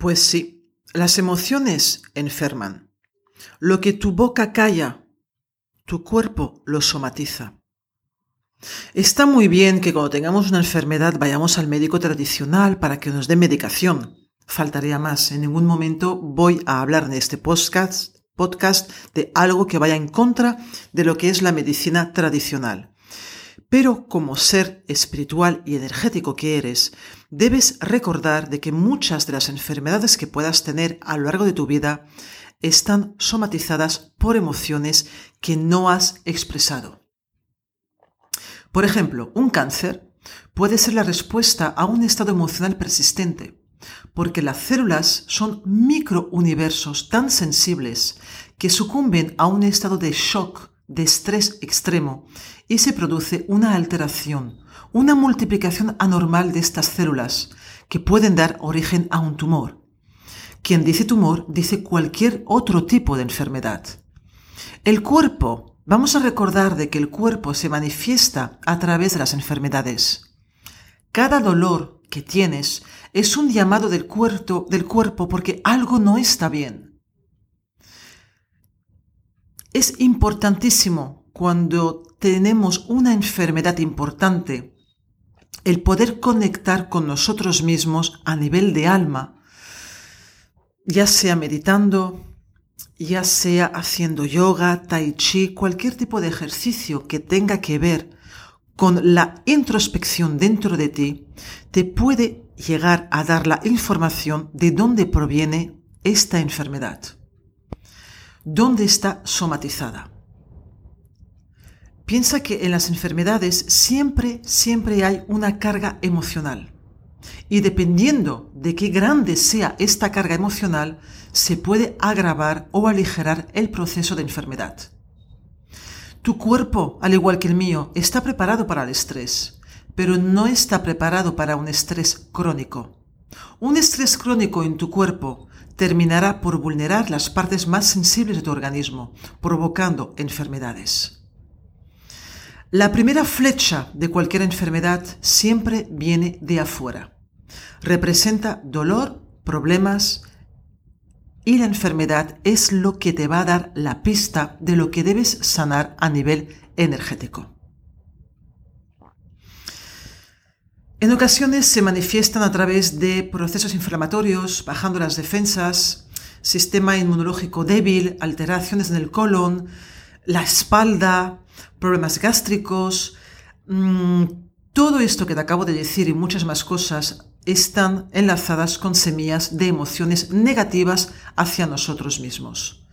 Pues sí, las emociones enferman. Lo que tu boca calla, tu cuerpo lo somatiza. Está muy bien que cuando tengamos una enfermedad vayamos al médico tradicional para que nos dé medicación. Faltaría más. En ningún momento voy a hablar en este podcast, podcast de algo que vaya en contra de lo que es la medicina tradicional. Pero como ser espiritual y energético que eres, debes recordar de que muchas de las enfermedades que puedas tener a lo largo de tu vida están somatizadas por emociones que no has expresado. Por ejemplo, un cáncer puede ser la respuesta a un estado emocional persistente, porque las células son microuniversos tan sensibles que sucumben a un estado de shock, de estrés extremo, y se produce una alteración, una multiplicación anormal de estas células que pueden dar origen a un tumor. Quien dice tumor dice cualquier otro tipo de enfermedad. El cuerpo, vamos a recordar de que el cuerpo se manifiesta a través de las enfermedades. Cada dolor que tienes es un llamado del cuerpo, del cuerpo porque algo no está bien. Es importantísimo cuando tenemos una enfermedad importante, el poder conectar con nosotros mismos a nivel de alma, ya sea meditando, ya sea haciendo yoga, tai chi, cualquier tipo de ejercicio que tenga que ver con la introspección dentro de ti, te puede llegar a dar la información de dónde proviene esta enfermedad, dónde está somatizada. Piensa que en las enfermedades siempre, siempre hay una carga emocional. Y dependiendo de qué grande sea esta carga emocional, se puede agravar o aligerar el proceso de enfermedad. Tu cuerpo, al igual que el mío, está preparado para el estrés, pero no está preparado para un estrés crónico. Un estrés crónico en tu cuerpo terminará por vulnerar las partes más sensibles de tu organismo, provocando enfermedades. La primera flecha de cualquier enfermedad siempre viene de afuera. Representa dolor, problemas y la enfermedad es lo que te va a dar la pista de lo que debes sanar a nivel energético. En ocasiones se manifiestan a través de procesos inflamatorios, bajando las defensas, sistema inmunológico débil, alteraciones en el colon, la espalda, problemas gástricos, mm, todo esto que te acabo de decir y muchas más cosas están enlazadas con semillas de emociones negativas hacia nosotros mismos.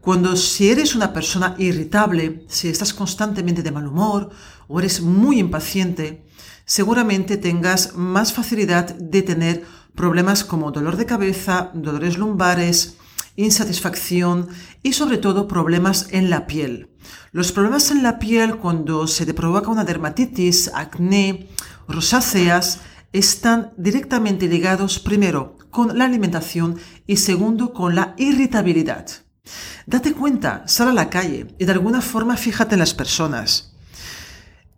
Cuando si eres una persona irritable, si estás constantemente de mal humor o eres muy impaciente, seguramente tengas más facilidad de tener problemas como dolor de cabeza, dolores lumbares, insatisfacción y sobre todo problemas en la piel. Los problemas en la piel cuando se te provoca una dermatitis, acné, rosáceas, están directamente ligados primero con la alimentación y segundo con la irritabilidad. Date cuenta, sal a la calle y de alguna forma fíjate en las personas.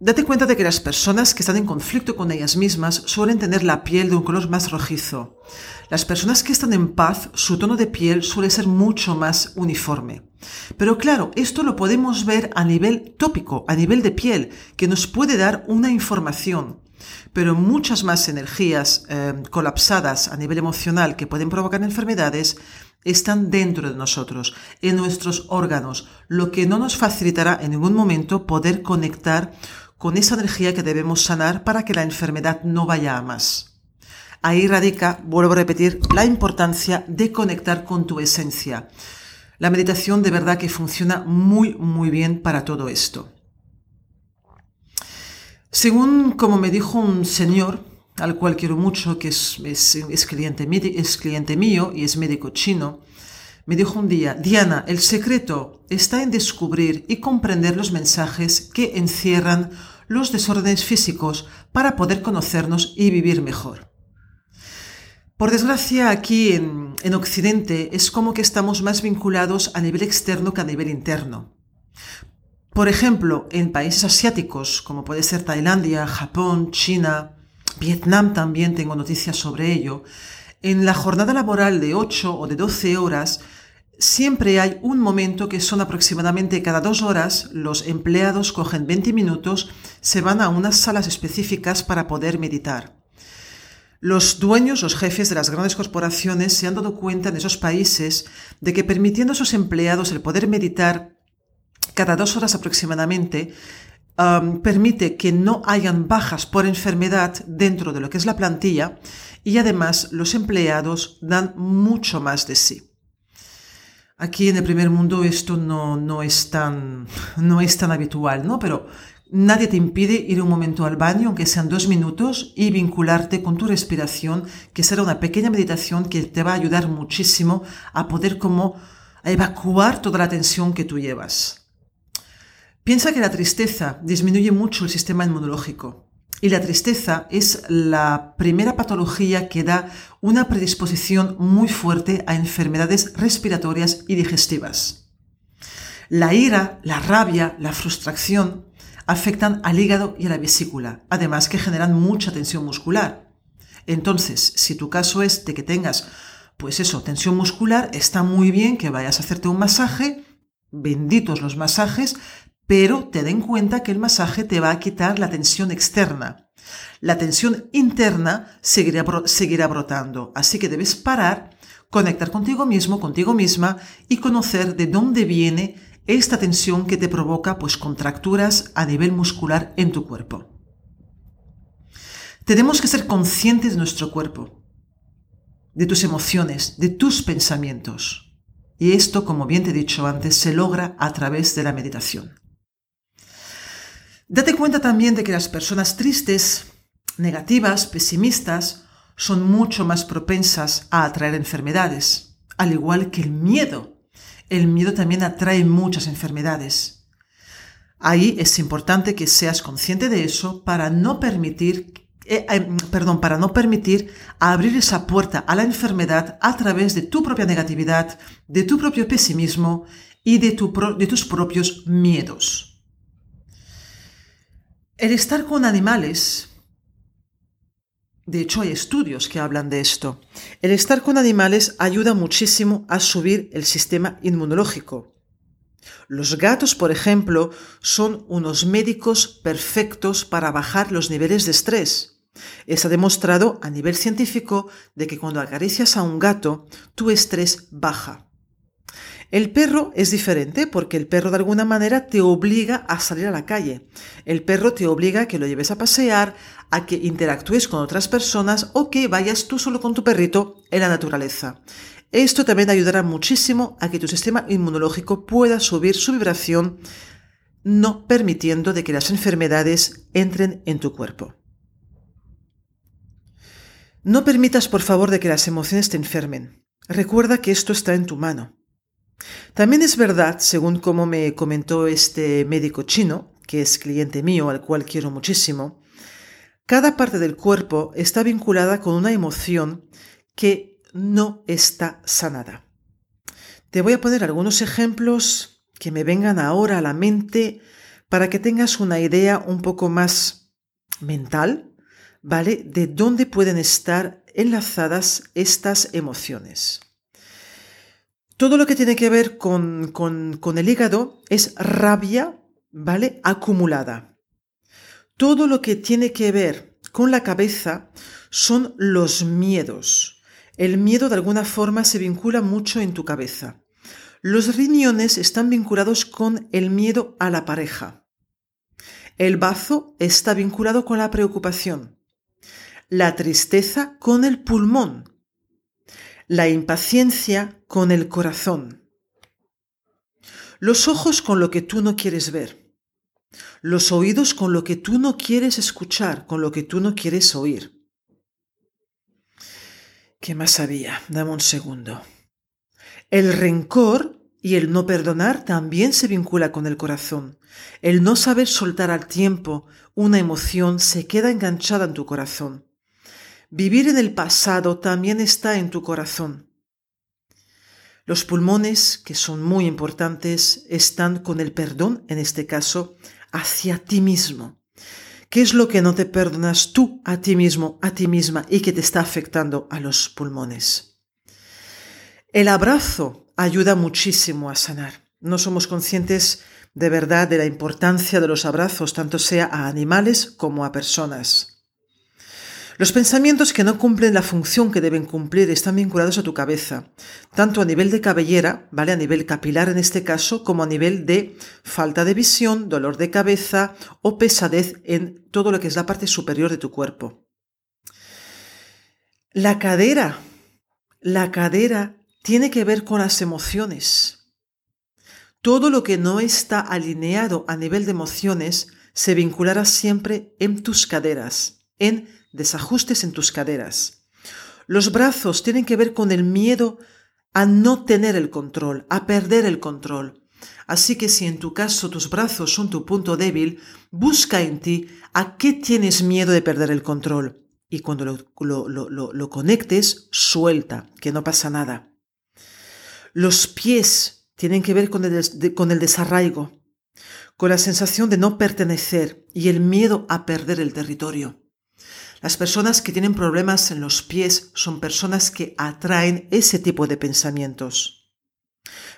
Date cuenta de que las personas que están en conflicto con ellas mismas suelen tener la piel de un color más rojizo. Las personas que están en paz, su tono de piel suele ser mucho más uniforme. Pero claro, esto lo podemos ver a nivel tópico, a nivel de piel, que nos puede dar una información. Pero muchas más energías eh, colapsadas a nivel emocional que pueden provocar enfermedades están dentro de nosotros, en nuestros órganos, lo que no nos facilitará en ningún momento poder conectar con esa energía que debemos sanar para que la enfermedad no vaya a más. Ahí radica, vuelvo a repetir, la importancia de conectar con tu esencia. La meditación de verdad que funciona muy, muy bien para todo esto. Según como me dijo un señor, al cual quiero mucho, que es, cliente, es cliente mío y es médico chino, me dijo un día, Diana, el secreto está en descubrir y comprender los mensajes que encierran los desórdenes físicos para poder conocernos y vivir mejor. Por desgracia, aquí en, en, Occidente es como que estamos más vinculados a nivel externo que a nivel interno. Por ejemplo, en países asiáticos, como puede ser Tailandia, Japón, China, Vietnam también tengo noticias sobre ello, en la jornada laboral de 8 o de 12 horas, siempre hay un momento que son aproximadamente cada dos horas, los empleados cogen 20 minutos, se van a unas salas específicas para poder meditar. Los dueños, los jefes de las grandes corporaciones se han dado cuenta en esos países de que permitiendo a sus empleados el poder meditar cada dos horas aproximadamente, permite que no hayan bajas por enfermedad dentro de lo que es la plantilla y además los empleados dan mucho más de sí. Aquí en el primer mundo esto no, no, es, tan, no es tan habitual, ¿no? Pero Nadie te impide ir un momento al baño, aunque sean dos minutos, y vincularte con tu respiración, que será una pequeña meditación que te va a ayudar muchísimo a poder como evacuar toda la tensión que tú llevas. Piensa que la tristeza disminuye mucho el sistema inmunológico. Y la tristeza es la primera patología que da una predisposición muy fuerte a enfermedades respiratorias y digestivas. La ira, la rabia, la frustración afectan al hígado y a la vesícula, además que generan mucha tensión muscular. Entonces, si tu caso es de que tengas, pues eso, tensión muscular, está muy bien que vayas a hacerte un masaje, benditos los masajes, pero ten en cuenta que el masaje te va a quitar la tensión externa. La tensión interna seguirá, brotando, así que debes parar, conectar contigo mismo, contigo misma y conocer de dónde viene esta tensión que te provoca pues contracturas a nivel muscular en tu cuerpo. Tenemos que ser conscientes de nuestro cuerpo, de tus emociones, de tus pensamientos. Y esto, como bien te he dicho antes, se logra a través de la meditación. Date cuenta también de que las personas tristes, negativas, pesimistas, son mucho más propensas a atraer enfermedades, al igual que el miedo el miedo también atrae muchas enfermedades. Ahí es importante que seas consciente de eso para no permitir, eh, eh, perdón, para no permitir abrir esa puerta a la enfermedad a través de tu propia negatividad, de tu propio pesimismo y de, de tus propios miedos. El estar con animales de hecho, hay estudios que hablan de esto. El estar con animales ayuda muchísimo a subir el sistema inmunológico. Los gatos, por ejemplo, son unos médicos perfectos para bajar los niveles de estrés. Está demostrado a nivel científico de que cuando acaricias a un gato, tu estrés baja. El perro es diferente porque el perro de alguna manera te obliga a salir a la calle. El perro te obliga a que lo lleves a pasear, a que interactúes con otras personas o que vayas tú solo con tu perrito en la naturaleza. Esto también ayudará muchísimo a que tu sistema inmunológico pueda subir su vibración, no permitiendo de que las enfermedades entren en tu cuerpo. No permitas, por favor, de que las emociones te enfermen. Recuerda que esto está en tu mano. También es verdad, según como me comentó este médico chino, que es cliente mío, al cual quiero muchísimo, cada parte del cuerpo está vinculada con una emoción que no está sanada. Te voy a poner algunos ejemplos que me vengan ahora a la mente para que tengas una idea un poco más mental, ¿vale? De dónde pueden estar enlazadas estas emociones. Todo lo que tiene que ver con, con, el hígado es rabia, ¿vale? Acumulada. Todo lo que tiene que ver con la cabeza son los miedos. El miedo de alguna forma se vincula mucho en tu cabeza. Los riñones están vinculados con el miedo a la pareja. El bazo está vinculado con la preocupación. La tristeza con el pulmón. La impaciencia con el corazón. Los ojos con lo que tú no quieres ver. Los oídos con lo que tú no quieres escuchar, con lo que tú no quieres oír. ¿Qué más había? Dame un segundo. El rencor y el no perdonar también se vincula con el corazón. El no saber soltar al tiempo una emoción se queda enganchada en tu corazón. Vivir en el pasado también está en tu corazón. Los pulmones, que son muy importantes, están con el perdón, en este caso, hacia ti mismo. ¿Qué es lo que no te perdonas tú a ti mismo, a ti misma y que te está afectando a los pulmones? El abrazo ayuda muchísimo a sanar. No somos conscientes de verdad de la importancia de los abrazos, tanto sea a animales como a personas. Los pensamientos que no cumplen la función que deben cumplir están vinculados a tu cabeza, tanto a nivel de cabellera, ¿vale? A nivel capilar en este caso, como a nivel de falta de visión, dolor de cabeza o pesadez en todo lo que es la parte superior de tu cuerpo. La cadera, la cadera tiene que ver con las emociones. Todo lo que no está alineado a nivel de emociones se vinculará siempre en tus caderas, en desajustes en tus caderas. Los brazos tienen que ver con el miedo a no tener el control, a perder el control. Así que si en tu caso tus brazos son tu punto débil, busca en ti a qué tienes miedo de perder el control. Y cuando lo, conectes, suelta, que no pasa nada. Los pies tienen que ver con el, con el desarraigo, con la sensación de no pertenecer y el miedo a perder el territorio. Las personas que tienen problemas en los pies son personas que atraen ese tipo de pensamientos.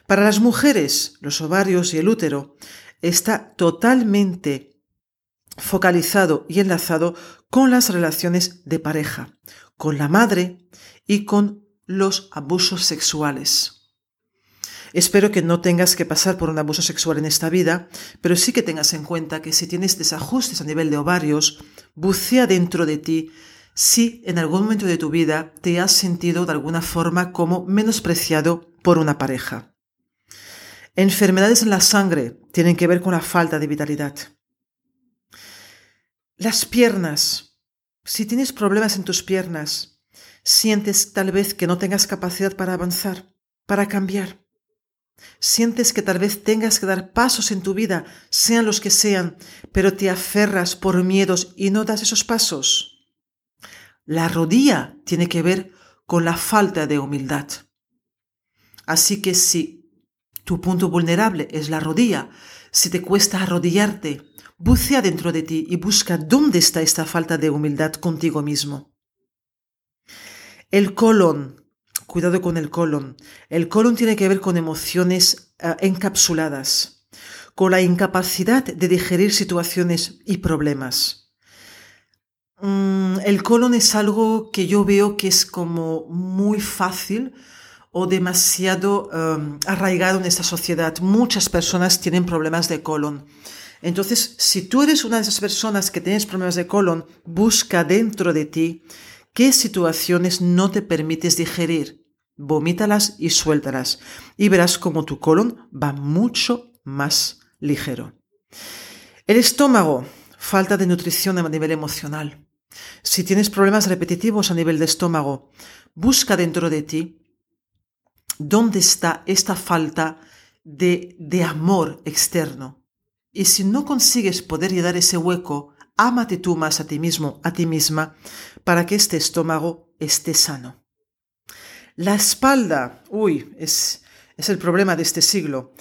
Para las mujeres, los ovarios y el útero está totalmente focalizado y enlazado con las relaciones de pareja, con la madre y con los abusos sexuales. Espero que no tengas que pasar por un abuso sexual en esta vida, pero sí que tengas en cuenta que si tienes desajustes a nivel de ovarios, bucea dentro de ti si en algún momento de tu vida te has sentido de alguna forma como menospreciado por una pareja. Enfermedades en la sangre tienen que ver con la falta de vitalidad. Las piernas. Si tienes problemas en tus piernas, sientes tal vez que no tengas capacidad para avanzar, para cambiar. Sientes que tal vez tengas que dar pasos en tu vida, sean los que sean, pero te aferras por miedos y no das esos pasos. La rodilla tiene que ver con la falta de humildad. Así que si tu punto vulnerable es la rodilla, si te cuesta arrodillarte, bucea dentro de ti y busca dónde está esta falta de humildad contigo mismo. El colon Cuidado con el colon. El colon tiene que ver con emociones eh, encapsuladas, con la incapacidad de digerir situaciones y problemas. Mm, el colon es algo que yo veo que es como muy fácil o demasiado em, arraigado en esta sociedad. Muchas personas tienen problemas de colon. Entonces, si tú eres una de esas personas que tienes problemas de colon, busca dentro de ti qué situaciones no te permites digerir vomítalas y suéltalas y verás como tu colon va mucho más ligero. El estómago, falta de nutrición a nivel emocional. Si tienes problemas repetitivos a nivel de estómago, busca dentro de ti dónde está esta falta de, de amor externo. Y si no consigues poder llenar ese hueco, ámate tú más a ti mismo, a ti misma, para que este estómago esté sano. La espalda, uy, es, es el problema de este siglo.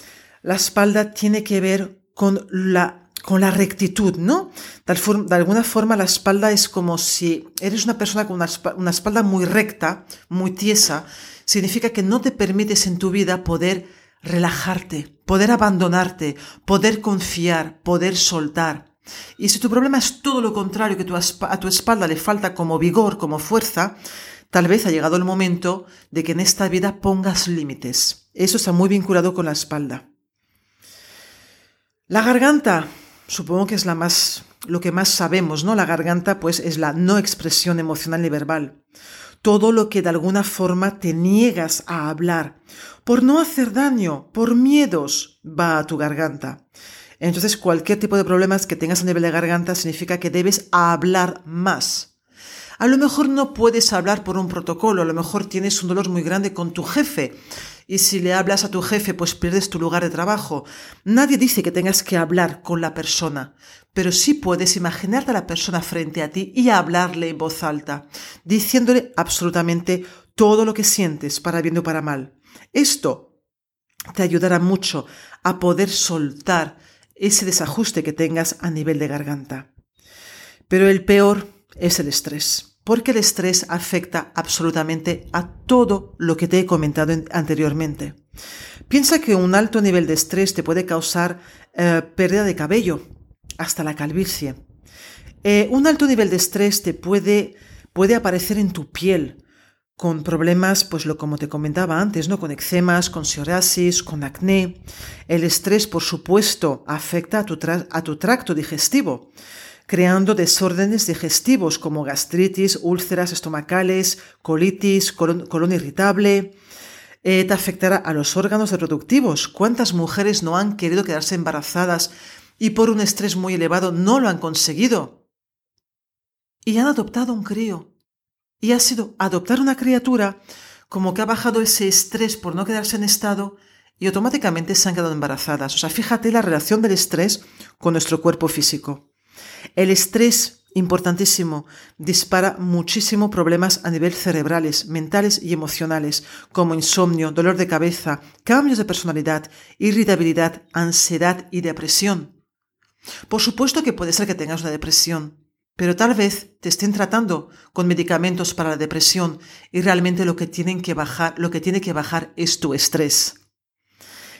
La espalda tiene que ver con la, con la rectitud, ¿no? De, alguna forma la espalda es como si eres una persona con una, espalda muy recta, muy tiesa, significa que no te permites en tu vida poder relajarte, poder abandonarte, poder confiar, poder soltar. Y si tu problema es todo lo contrario, que a tu espalda le falta como vigor, como fuerza, Tal vez ha llegado el momento de que en esta vida pongas límites. Eso está muy vinculado con la espalda. La garganta, supongo que es la más, lo que más sabemos, ¿no? La garganta, pues, es la no expresión emocional ni verbal. Todo lo que de alguna forma te niegas a hablar, por no hacer daño, por miedos, va a tu garganta. Entonces, cualquier tipo de problemas que tengas a nivel de garganta significa que debes hablar más. A lo mejor no puedes hablar por un protocolo, a lo mejor tienes un dolor muy grande con tu jefe y si le hablas a tu jefe pues pierdes tu lugar de trabajo. Nadie dice que tengas que hablar con la persona, pero sí puedes imaginarte a la persona frente a ti y hablarle en voz alta, diciéndole absolutamente todo lo que sientes, para bien o para mal. Esto te ayudará mucho a poder soltar ese desajuste que tengas a nivel de garganta. Pero el peor es el estrés porque el estrés afecta absolutamente a todo lo que te he comentado anteriormente. Piensa que un alto nivel de estrés te puede causar eh, pérdida de cabello, hasta la calvicie. Eh, un alto nivel de estrés te puede, puede aparecer en tu piel, con problemas, pues lo como te comentaba antes, ¿no? Con eczemas, con psoriasis, con acné. El estrés, por supuesto, afecta a tu, a tu tracto digestivo creando desórdenes digestivos como gastritis, úlceras estomacales, colitis, colon, irritable. Eh, te afectará a los órganos reproductivos. ¿Cuántas mujeres no han querido quedarse embarazadas y por un estrés muy elevado no lo han conseguido? Y han adoptado un crío. Y ha sido adoptar una criatura como que ha bajado ese estrés por no quedarse en estado y automáticamente se han quedado embarazadas. O sea, fíjate la relación del estrés con nuestro cuerpo físico. El estrés, importantísimo, dispara muchísimo problemas a nivel cerebrales, mentales y emocionales, como insomnio, dolor de cabeza, cambios de personalidad, irritabilidad, ansiedad y depresión. Por supuesto que puede ser que tengas una depresión, pero tal vez te estén tratando con medicamentos para la depresión y realmente lo que tienen que bajar, lo que tiene que bajar es tu estrés.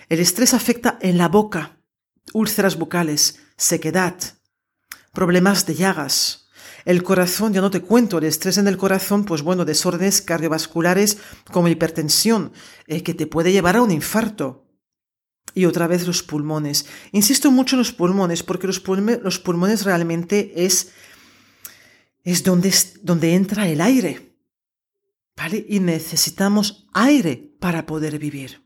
El estrés afecta en la boca, úlceras bucales, sequedad, problemas de llagas. El corazón, ya no te cuento, el estrés en el corazón, pues bueno, desórdenes cardiovasculares como hipertensión, eh, que te puede llevar a un infarto. Y otra vez los pulmones. Insisto mucho en los pulmones, porque los, los pulmones realmente es, es donde, donde entra el aire. ¿Vale? Y necesitamos aire para poder vivir.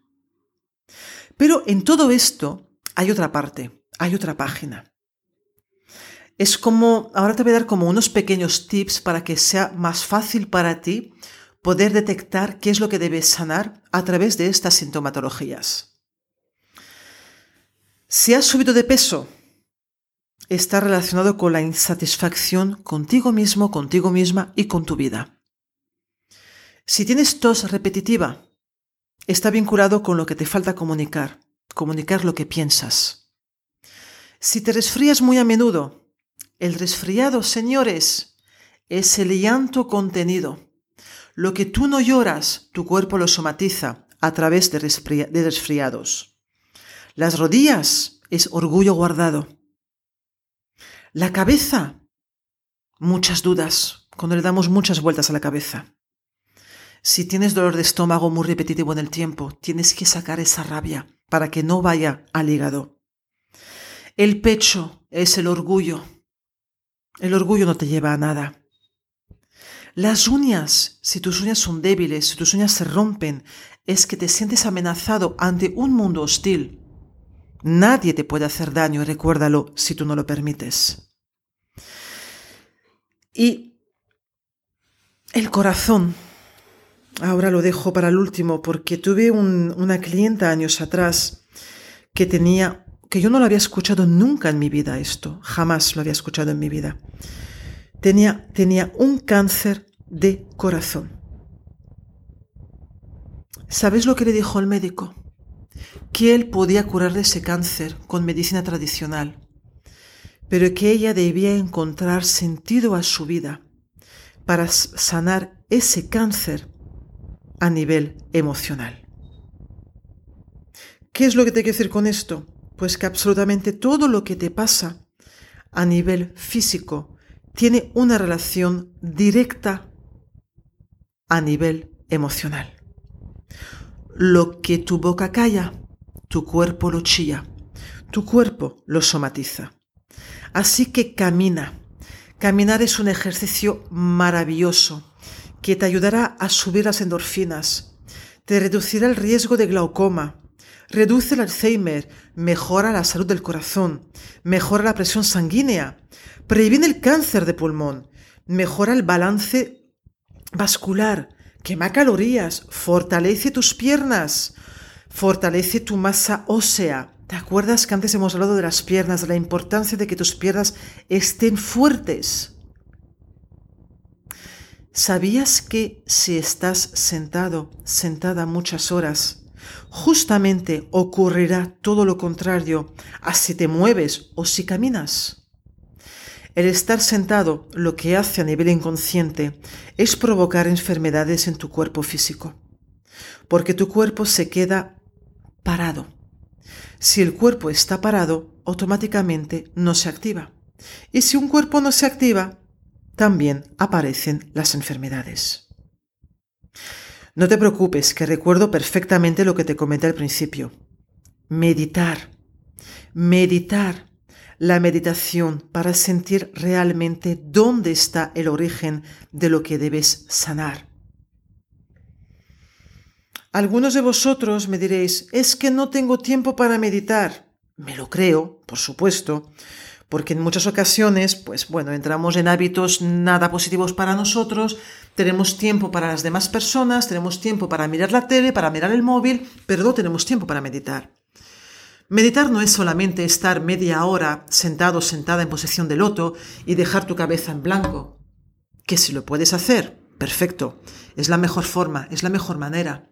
Pero en todo esto hay otra parte, hay otra página. Es como, ahora te voy a dar como unos pequeños tips para que sea más fácil para ti poder detectar qué es lo que debes sanar a través de estas sintomatologías. Si has subido de peso, está relacionado con la insatisfacción contigo mismo, contigo misma y con tu vida. Si tienes tos repetitiva, está vinculado con lo que te falta comunicar, comunicar lo que piensas. Si te resfrías muy a menudo, el resfriado, señores, es el llanto contenido. Lo que tú no lloras, tu cuerpo lo somatiza a través de, resfriados. Las rodillas es orgullo guardado. La cabeza, muchas dudas, cuando le damos muchas vueltas a la cabeza. Si tienes dolor de estómago muy repetitivo en el tiempo, tienes que sacar esa rabia para que no vaya al hígado. El pecho es el orgullo. El orgullo no te lleva a nada. Las uñas, si tus uñas son débiles, si tus uñas se rompen, es que te sientes amenazado ante un mundo hostil. Nadie te puede hacer daño, recuérdalo, si tú no lo permites. Y el corazón, ahora lo dejo para el último, porque tuve una clienta años atrás que tenía que yo no lo había escuchado nunca en mi vida esto, jamás lo había escuchado en mi vida. Tenía, tenía un cáncer de corazón. ¿Sabes lo que le dijo el médico? Que él podía curarle ese cáncer con medicina tradicional, pero que ella debía encontrar sentido a su vida para sanar ese cáncer a nivel emocional. ¿Qué es lo que te quiero decir con esto? Pues que absolutamente todo lo que te pasa a nivel físico tiene una relación directa a nivel emocional. Lo que tu boca calla, tu cuerpo lo chilla, tu cuerpo lo somatiza. Así que camina. Caminar es un ejercicio maravilloso que te ayudará a subir las endorfinas, te reducirá el riesgo de glaucoma, reduce el Alzheimer, mejora la salud del corazón, mejora la presión sanguínea, previene el cáncer de pulmón, mejora el balance vascular, quema calorías, fortalece tus piernas, fortalece tu masa ósea. ¿Te acuerdas que antes hemos hablado de las piernas, de la importancia de que tus piernas estén fuertes? ¿Sabías que si estás sentado, sentada muchas horas, justamente ocurrirá todo lo contrario a si te mueves o si caminas? El estar sentado lo que hace a nivel inconsciente es provocar enfermedades en tu cuerpo físico, porque tu cuerpo se queda parado. Si el cuerpo está parado, automáticamente no se activa. Y si un cuerpo no se activa, también aparecen las enfermedades. No te preocupes, que recuerdo perfectamente lo que te comenté al principio. Meditar. Meditar la meditación para sentir realmente dónde está el origen de lo que debes sanar. Algunos de vosotros me diréis, es que no tengo tiempo para meditar. Me lo creo, por supuesto, porque en muchas ocasiones, pues bueno, entramos en hábitos nada positivos para nosotros, tenemos tiempo para las demás personas, tenemos tiempo para mirar la tele, para mirar el móvil, pero no tenemos tiempo para meditar. Meditar no es solamente estar media hora sentado sentada en posición de loto y dejar tu cabeza en blanco. Que si lo puedes hacer, perfecto. Es la mejor forma, es la mejor manera.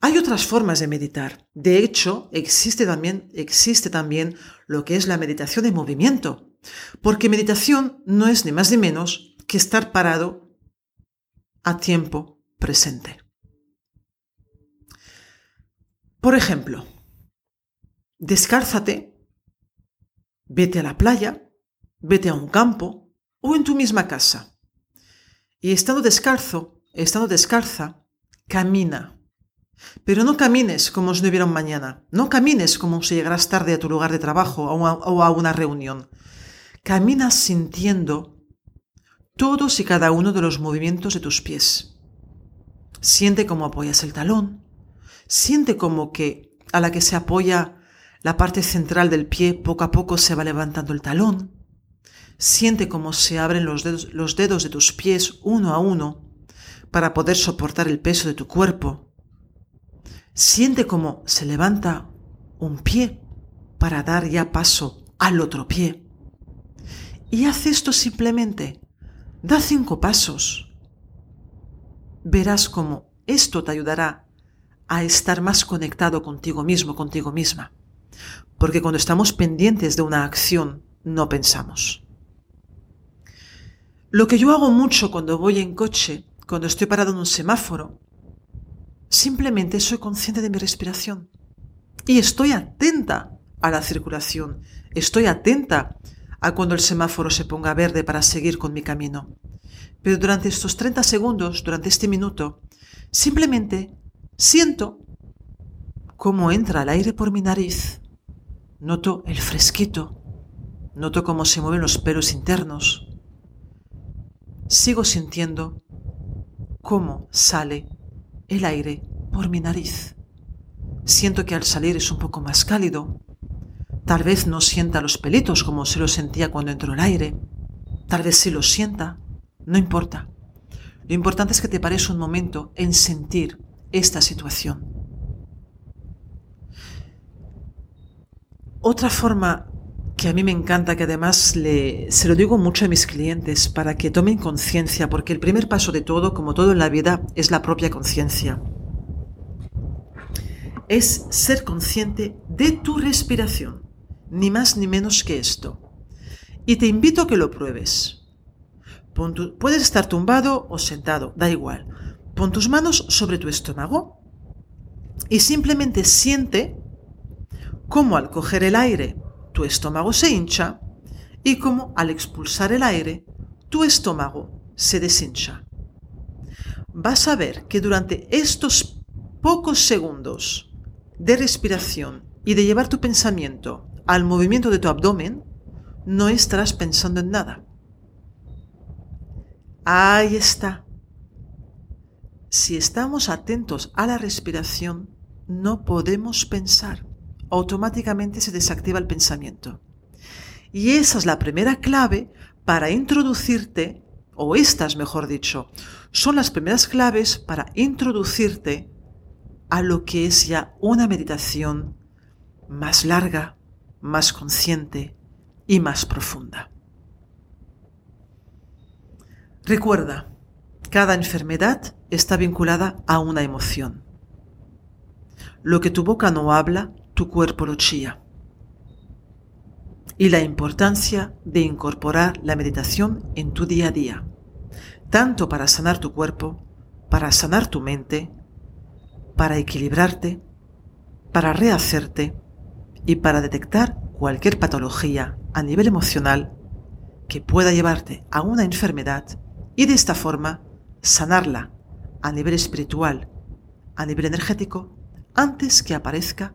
Hay otras formas de meditar. De hecho, existe también, existe también lo que es la meditación de movimiento. Porque meditación no es ni más ni menos que estar parado a tiempo presente. Por ejemplo, descálzate, vete a la playa, vete a un campo o en tu misma casa. Y estando descalzo, estando descalza, camina. Pero no camines como si no hubiera un mañana. No camines como si llegaras tarde a tu lugar de trabajo o a una reunión. Camina sintiendo todos y cada uno de los movimientos de tus pies. Siente cómo apoyas el talón. Siente como que a la que se apoya la parte central del pie poco a poco se va levantando el talón. Siente cómo se abren los dedos, los dedos de tus pies uno a uno para poder soportar el peso de tu cuerpo. Siente cómo se levanta un pie para dar ya paso al otro pie. Y haz esto simplemente. Da cinco pasos. Verás cómo esto te ayudará a estar más conectado contigo mismo, contigo misma porque cuando estamos pendientes de una acción, no pensamos. Lo que yo hago mucho cuando voy en coche, cuando estoy parado en un semáforo, simplemente soy consciente de mi respiración y estoy atenta a la circulación, estoy atenta a cuando el semáforo se ponga verde para seguir con mi camino. Pero durante estos 30 segundos, durante este minuto, simplemente siento cómo entra el aire por mi nariz Noto el fresquito. Noto cómo se mueven los pelos internos. Sigo sintiendo cómo sale el aire por mi nariz. Siento que al salir es un poco más cálido. Tal vez no sienta los pelitos como se lo sentía cuando entró el aire. Tal vez sí lo sienta. No importa. Lo importante es que te pares un momento en sentir esta situación. Otra forma que a mí me encanta, que además le, se lo digo mucho a mis clientes para que tomen conciencia, porque el primer paso de todo, como todo en la vida, es la propia conciencia. Es ser consciente de tu respiración, ni más ni menos que esto. Y te invito a que lo pruebes. puedes estar tumbado o sentado, da igual. Pon tus manos sobre tu estómago y simplemente siente cómo al coger el aire tu estómago se hincha y cómo al expulsar el aire tu estómago se deshincha. vas a ver que durante estos pocos segundos de respiración y de llevar tu pensamiento al movimiento de tu abdomen, no estarás pensando en nada. Ahí está. Si estamos atentos a la respiración, no podemos pensar. Automáticamente se desactiva el pensamiento. Y esa es la primera clave para introducirte, o estas mejor dicho, son las primeras claves para introducirte a lo que es ya una meditación más larga, más consciente y más profunda. Recuerda, cada enfermedad está vinculada a una emoción. Lo que tu boca no habla, tu cuerpo lo chía. Y la importancia de incorporar la meditación en tu día a día, tanto para sanar tu cuerpo, para sanar tu mente, para equilibrarte, para rehacerte y para detectar cualquier patología a nivel emocional que pueda llevarte a una enfermedad y de esta forma sanarla a nivel espiritual, a nivel energético, antes que aparezca